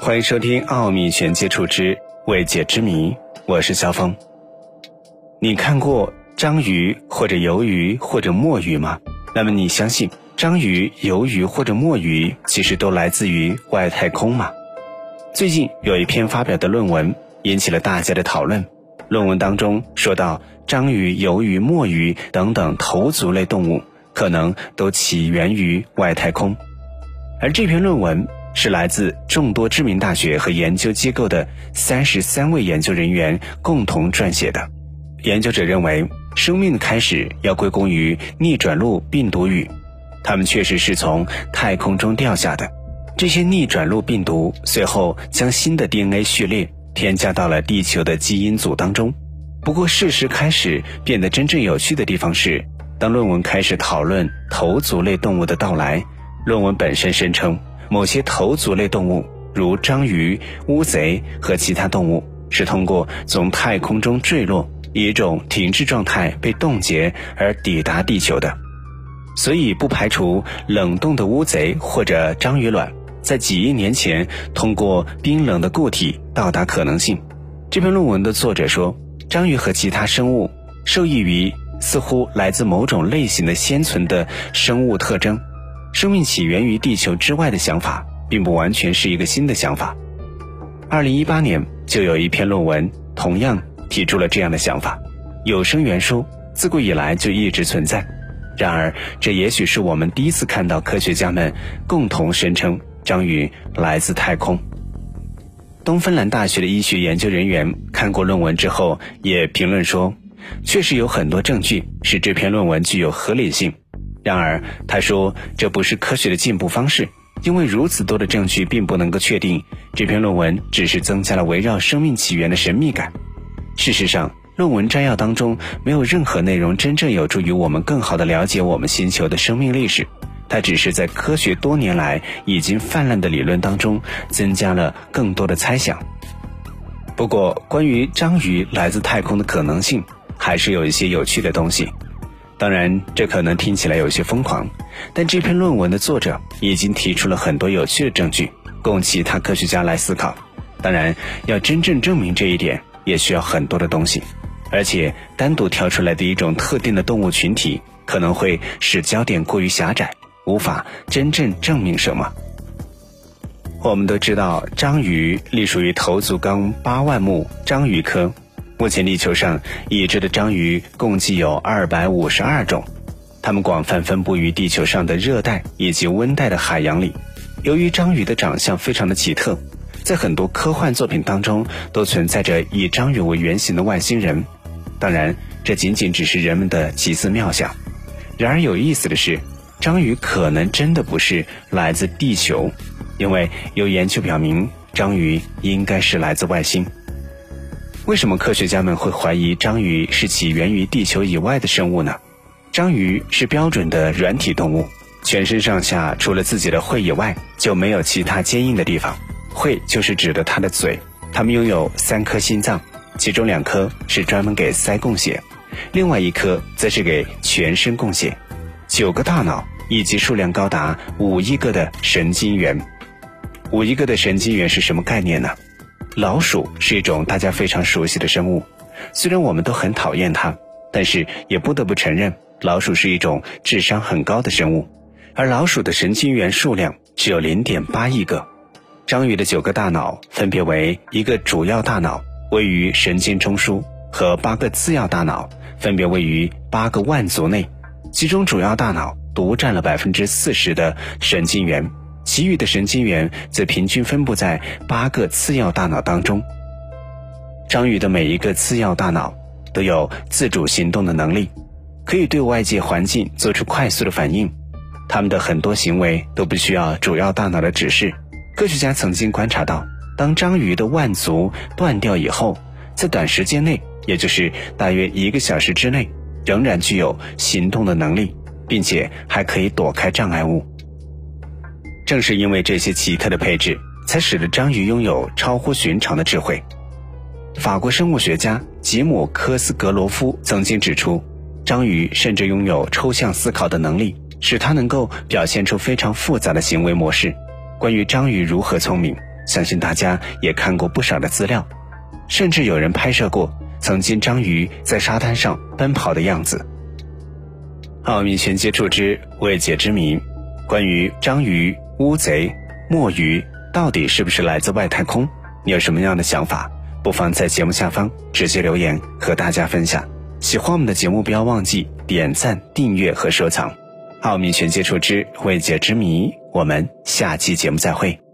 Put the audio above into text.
欢迎收听《奥秘全接触之未解之谜》，我是肖峰。你看过章鱼或者鱿鱼或者墨鱼吗？那么你相信章鱼、鱿鱼或者墨鱼其实都来自于外太空吗？最近有一篇发表的论文引起了大家的讨论。论文当中说到，章鱼、鱿鱼、墨鱼等等头足类动物可能都起源于外太空，而这篇论文。是来自众多知名大学和研究机构的三十三位研究人员共同撰写的。研究者认为，生命的开始要归功于逆转录病毒羽，它们确实是从太空中掉下的。这些逆转录病毒随后将新的 DNA 序列添加到了地球的基因组当中。不过，事实开始变得真正有趣的地方是，当论文开始讨论头足类动物的到来，论文本身声称。某些头足类动物，如章鱼、乌贼和其他动物，是通过从太空中坠落，以一种停滞状态被冻结而抵达地球的。所以，不排除冷冻的乌贼或者章鱼卵在几亿年前通过冰冷的固体到达可能性。这篇论文的作者说，章鱼和其他生物受益于似乎来自某种类型的先存的生物特征。生命起源于地球之外的想法，并不完全是一个新的想法。二零一八年就有一篇论文同样提出了这样的想法：有生元素自古以来就一直存在。然而，这也许是我们第一次看到科学家们共同声称章鱼来自太空。东芬兰大学的医学研究人员看过论文之后，也评论说，确实有很多证据使这篇论文具有合理性。然而，他说这不是科学的进步方式，因为如此多的证据并不能够确定这篇论文只是增加了围绕生命起源的神秘感。事实上，论文摘要当中没有任何内容真正有助于我们更好地了解我们星球的生命历史，它只是在科学多年来已经泛滥的理论当中增加了更多的猜想。不过，关于章鱼来自太空的可能性，还是有一些有趣的东西。当然，这可能听起来有些疯狂，但这篇论文的作者已经提出了很多有趣的证据，供其他科学家来思考。当然，要真正证明这一点，也需要很多的东西，而且单独挑出来的一种特定的动物群体，可能会使焦点过于狭窄，无法真正证明什么。我们都知道，章鱼隶属于头足纲八万目章鱼科。目前，地球上已知的章鱼共计有二百五十二种，它们广泛分布于地球上的热带以及温带的海洋里。由于章鱼的长相非常的奇特，在很多科幻作品当中都存在着以章鱼为原型的外星人。当然，这仅仅只是人们的奇思妙想。然而有意思的是，章鱼可能真的不是来自地球，因为有研究表明，章鱼应该是来自外星。为什么科学家们会怀疑章鱼是起源于地球以外的生物呢？章鱼是标准的软体动物，全身上下除了自己的喙以外，就没有其他坚硬的地方。喙就是指的它的嘴。它们拥有三颗心脏，其中两颗是专门给鳃供血，另外一颗则是给全身供血。九个大脑以及数量高达五亿个的神经元。五亿个的神经元是什么概念呢？老鼠是一种大家非常熟悉的生物，虽然我们都很讨厌它，但是也不得不承认，老鼠是一种智商很高的生物。而老鼠的神经元数量只有零点八亿个。章鱼的九个大脑分别为一个主要大脑位于神经中枢，和八个次要大脑分别位于八个腕足内，其中主要大脑独占了百分之四十的神经元。其余的神经元则平均分布在八个次要大脑当中。章鱼的每一个次要大脑都有自主行动的能力，可以对外界环境做出快速的反应。它们的很多行为都不需要主要大脑的指示。科学家曾经观察到，当章鱼的腕足断掉以后，在短时间内，也就是大约一个小时之内，仍然具有行动的能力，并且还可以躲开障碍物。正是因为这些奇特的配置，才使得章鱼拥有超乎寻常的智慧。法国生物学家吉姆·科斯格罗夫曾经指出，章鱼甚至拥有抽象思考的能力，使它能够表现出非常复杂的行为模式。关于章鱼如何聪明，相信大家也看过不少的资料，甚至有人拍摄过曾经章鱼在沙滩上奔跑的样子。奥秘全接触之未解之谜，关于章鱼、乌贼、墨鱼到底是不是来自外太空？你有什么样的想法？不妨在节目下方直接留言和大家分享。喜欢我们的节目，不要忘记点赞、订阅和收藏。奥秘全接触之未解之谜，我们下期节目再会。